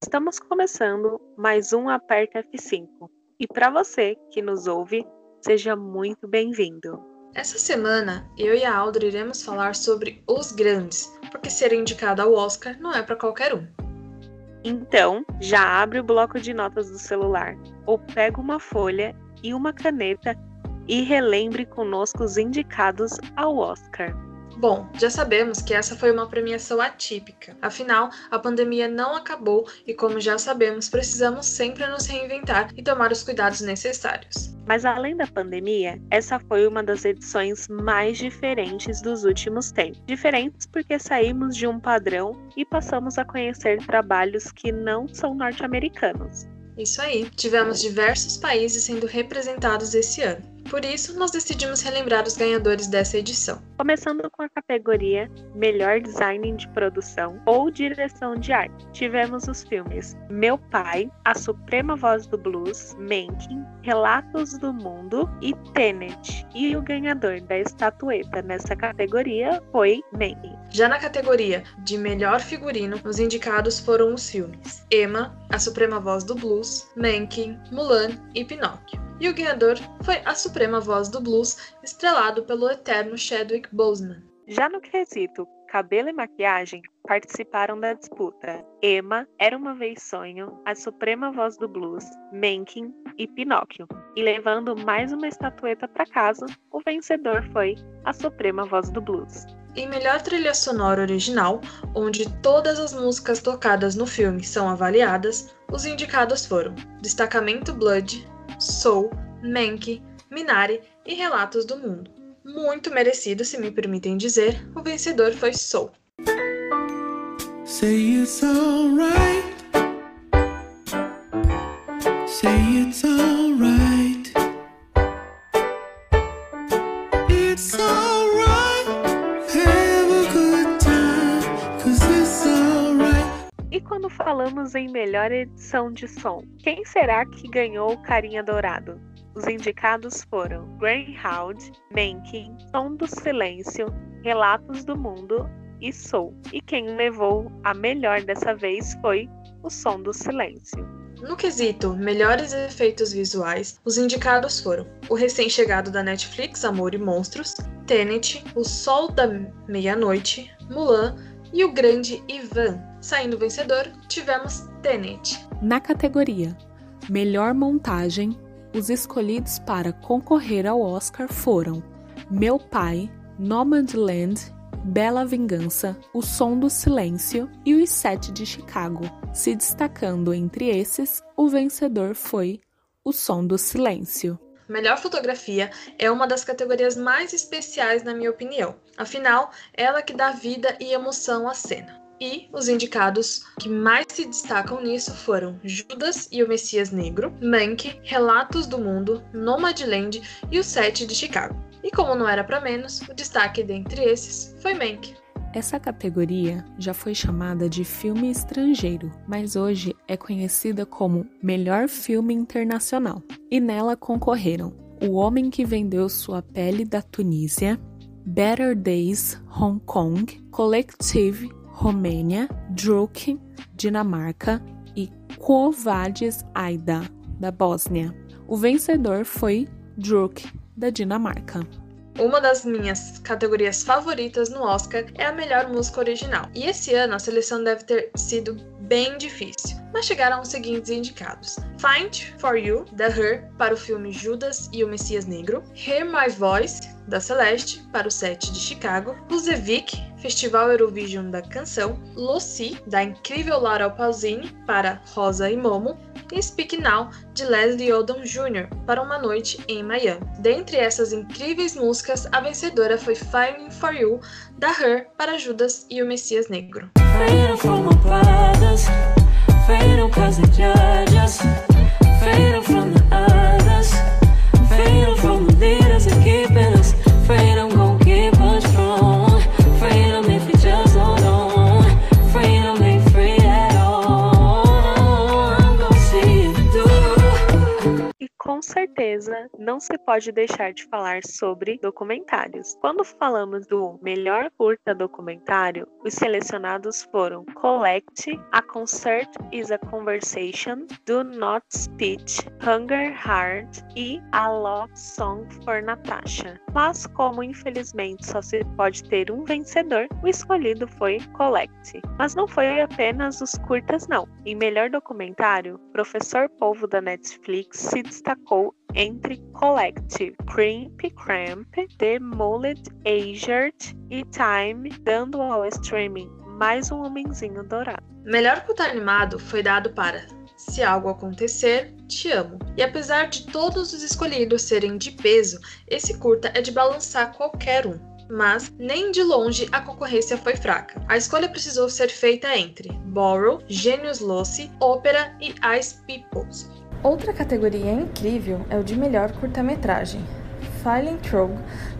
Estamos começando mais um Aperta F5. E para você que nos ouve, seja muito bem-vindo. Essa semana, eu e a Aldra iremos falar sobre Os Grandes, porque ser indicado ao Oscar não é para qualquer um. Então, já abre o bloco de notas do celular, ou pega uma folha e uma caneta e relembre conosco os indicados ao Oscar. Bom, já sabemos que essa foi uma premiação atípica. Afinal, a pandemia não acabou e, como já sabemos, precisamos sempre nos reinventar e tomar os cuidados necessários. Mas além da pandemia, essa foi uma das edições mais diferentes dos últimos tempos. Diferentes porque saímos de um padrão e passamos a conhecer trabalhos que não são norte-americanos. Isso aí, tivemos diversos países sendo representados esse ano. Por isso, nós decidimos relembrar os ganhadores dessa edição. Começando com a categoria Melhor Design de Produção ou Direção de Arte. Tivemos os filmes Meu Pai, A Suprema Voz do Blues, Mencken, Relatos do Mundo e Tenet. E o ganhador da estatueta nessa categoria foi Mencken. Já na categoria de Melhor Figurino, os indicados foram os filmes Emma, A Suprema Voz do Blues, Mencken, Mulan e Pinóquio e o ganhador foi a suprema voz do blues, estrelado pelo eterno Chadwick Boseman. Já no quesito cabelo e maquiagem, participaram da disputa Emma, Era Uma Vez Sonho, A Suprema Voz do Blues, Mencken e Pinóquio. E levando mais uma estatueta para casa, o vencedor foi A Suprema Voz do Blues. Em melhor trilha sonora original, onde todas as músicas tocadas no filme são avaliadas, os indicados foram Destacamento Blood, Soul, Menki, Minari e Relatos do Mundo. Muito merecido, se me permitem dizer, o vencedor foi Soul. Say it's falamos em melhor edição de som, quem será que ganhou o Carinha Dourado? Os indicados foram Greyhound, Mencken, Som do Silêncio, Relatos do Mundo e Soul. E quem levou a melhor dessa vez foi o Som do Silêncio. No quesito Melhores Efeitos Visuais, os indicados foram o recém-chegado da Netflix Amor e Monstros, Tenet, O Sol da Meia-Noite, Mulan e o Grande Ivan. Saindo vencedor, tivemos Tenet. Na categoria Melhor Montagem, os escolhidos para concorrer ao Oscar foram Meu Pai, Nomadland, Bela Vingança, O Som do Silêncio e Os Sete de Chicago. Se destacando entre esses, o vencedor foi O Som do Silêncio. Melhor fotografia é uma das categorias mais especiais, na minha opinião. Afinal, ela que dá vida e emoção à cena. E os indicados que mais se destacam nisso foram Judas e o Messias Negro, Mank, Relatos do Mundo, Nomadland e o Sete de Chicago. E como não era para menos, o destaque dentre esses foi Mank. Essa categoria já foi chamada de filme estrangeiro, mas hoje é conhecida como Melhor Filme Internacional. E nela concorreram O Homem que Vendeu Sua Pele da Tunísia, Better Days, Hong Kong, Collective Romênia, Druk, Dinamarca e Vadis Aida, da Bósnia. O vencedor foi Druk, da Dinamarca. Uma das minhas categorias favoritas no Oscar é a melhor música original. E esse ano a seleção deve ter sido bem difícil, mas chegaram os seguintes indicados: Find for You, da Her, para o filme Judas e o Messias Negro, Hear My Voice, da Celeste, para o set de Chicago, Luzevic, Festival Eurovision da Canção, Lucy, da incrível Laura Pausini, para Rosa e Momo, e Speak Now, de Leslie Odom Jr., para Uma Noite em Miami. Dentre essas incríveis músicas, a vencedora foi Fighting For You, da Her, para Judas e o Messias Negro. Certeza não se pode deixar de falar sobre documentários. Quando falamos do melhor curta documentário, os selecionados foram Collect, A Concert is a Conversation, Do Not Speech, Hunger Heart e A Love Song for Natasha. Mas como infelizmente só se pode ter um vencedor, o escolhido foi Collect. Mas não foi apenas os curtas não. Em melhor documentário, Professor Polvo da Netflix se destacou entre Collective, Crimp Cramp, The Mullet Aged e Time, dando ao streaming mais um homenzinho dourado. Melhor curta animado foi dado para Se Algo Acontecer, Te Amo. E apesar de todos os escolhidos serem de peso, esse curta é de balançar qualquer um mas nem de longe a concorrência foi fraca. A escolha precisou ser feita entre Borrow, Genius Loci, Ópera e Ice Peoples. Outra categoria incrível é o de melhor curta-metragem. Filing Trog,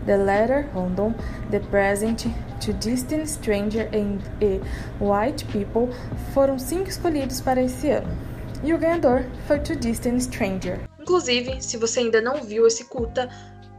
The Letter Rondon, The Present, To Distant Stranger e White People foram cinco escolhidos para esse ano. E o ganhador foi To Distant Stranger. Inclusive, se você ainda não viu esse curta,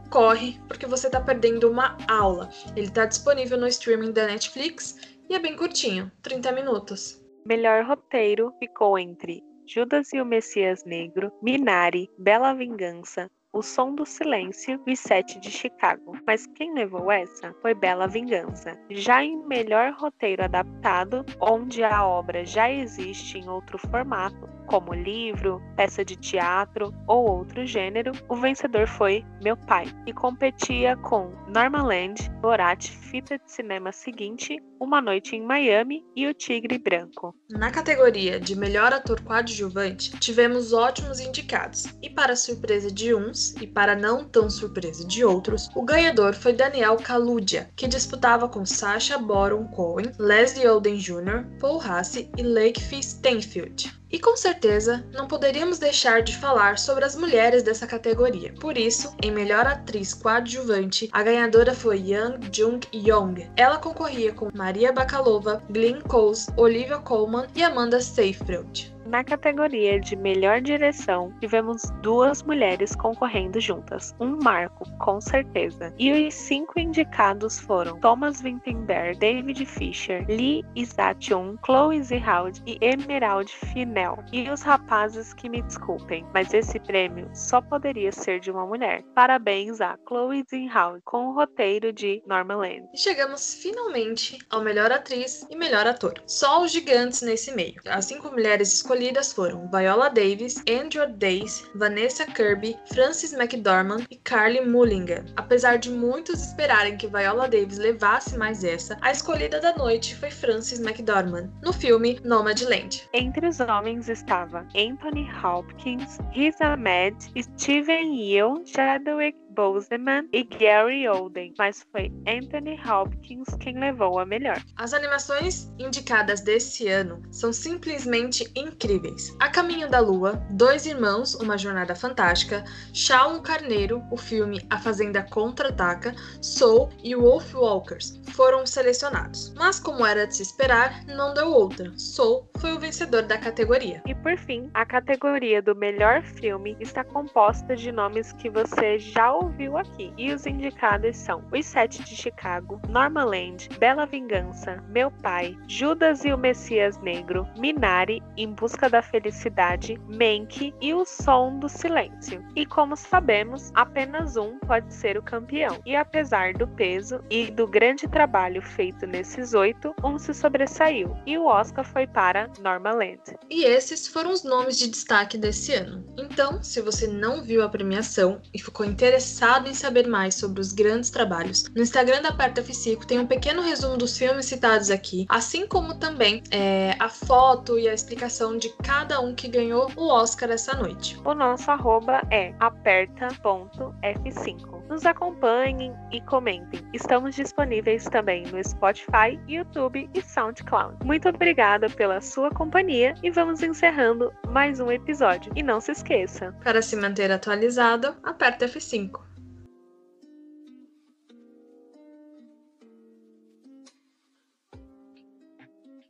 corre, porque você está perdendo uma aula. Ele está disponível no streaming da Netflix e é bem curtinho 30 minutos. Melhor roteiro ficou entre Judas e o Messias Negro, Minari, Bela Vingança, o Som do Silêncio e Sete de Chicago. Mas quem levou essa foi Bela Vingança. Já em melhor roteiro adaptado, onde a obra já existe em outro formato, como livro, peça de teatro ou outro gênero, o vencedor foi Meu Pai, e competia com Normaland, Borat, fita de cinema seguinte, Uma Noite em Miami e O Tigre Branco. Na categoria de melhor ator coadjuvante, tivemos ótimos indicados, e para surpresa de uns e para não tão surpresa de outros, o ganhador foi Daniel Kaluuya, que disputava com Sacha Baron Cohen, Leslie Odom Jr., Paul Hassi e Lakeith Stanfield. E com certeza não poderíamos deixar de falar sobre as mulheres dessa categoria. Por isso, em melhor atriz coadjuvante, a ganhadora foi Yang Jung Yong. Ela concorria com Maria Bakalova, Glenn Close, Olivia Colman e Amanda Seyfried. Na categoria de melhor direção, tivemos duas mulheres concorrendo juntas, um marco, com certeza. E os cinco indicados foram Thomas Vinterberg, David Fisher, Lee Isachun, Chloe Zihald e Emerald Finel. E os rapazes que me desculpem, mas esse prêmio só poderia ser de uma mulher. Parabéns a Chloe Zihald com o roteiro de Norma Land. E chegamos finalmente ao melhor atriz e melhor ator. Só os gigantes nesse meio. As cinco mulheres escolhidas escolhidas foram Viola Davis, Andrew Days, Vanessa Kirby, Frances McDormand e Carly Mulligan. Apesar de muitos esperarem que Viola Davis levasse mais essa, a escolhida da noite foi Frances McDormand, no filme Nomadland. Entre os homens estava Anthony Hopkins, Riz Ahmed, Steven Yeun, Chadwick Boseman e Gary Oldman, mas foi Anthony Hopkins quem levou a melhor. As animações indicadas desse ano são simplesmente incríveis. A Caminho da Lua, Dois Irmãos, Uma Jornada Fantástica, Shaun Carneiro, o filme A Fazenda Contra-Ataca, Soul e Wolf Walkers foram selecionados. Mas como era de se esperar, não deu outra. Soul foi o vencedor da categoria. E por fim, a categoria do melhor filme está composta de nomes que você já ouviu ouviu aqui. E os indicados são Os Sete de Chicago, Normaland, Bela Vingança, Meu Pai, Judas e o Messias Negro, Minari, Em Busca da Felicidade, Menk e O Som do Silêncio. E como sabemos, apenas um pode ser o campeão. E apesar do peso e do grande trabalho feito nesses oito, um se sobressaiu. E o Oscar foi para Normaland. E esses foram os nomes de destaque desse ano. Então, se você não viu a premiação e ficou interessado interessado em saber mais sobre os grandes trabalhos, no Instagram da Perto F5 tem um pequeno resumo dos filmes citados aqui, assim como também é, a foto e a explicação de cada um que ganhou o Oscar essa noite. O nosso arroba é aperta.f5. Nos acompanhem e comentem. Estamos disponíveis também no Spotify, YouTube e SoundCloud. Muito obrigada pela sua companhia e vamos encerrando mais um episódio. E não se esqueça: para se manter atualizado, aperta F5.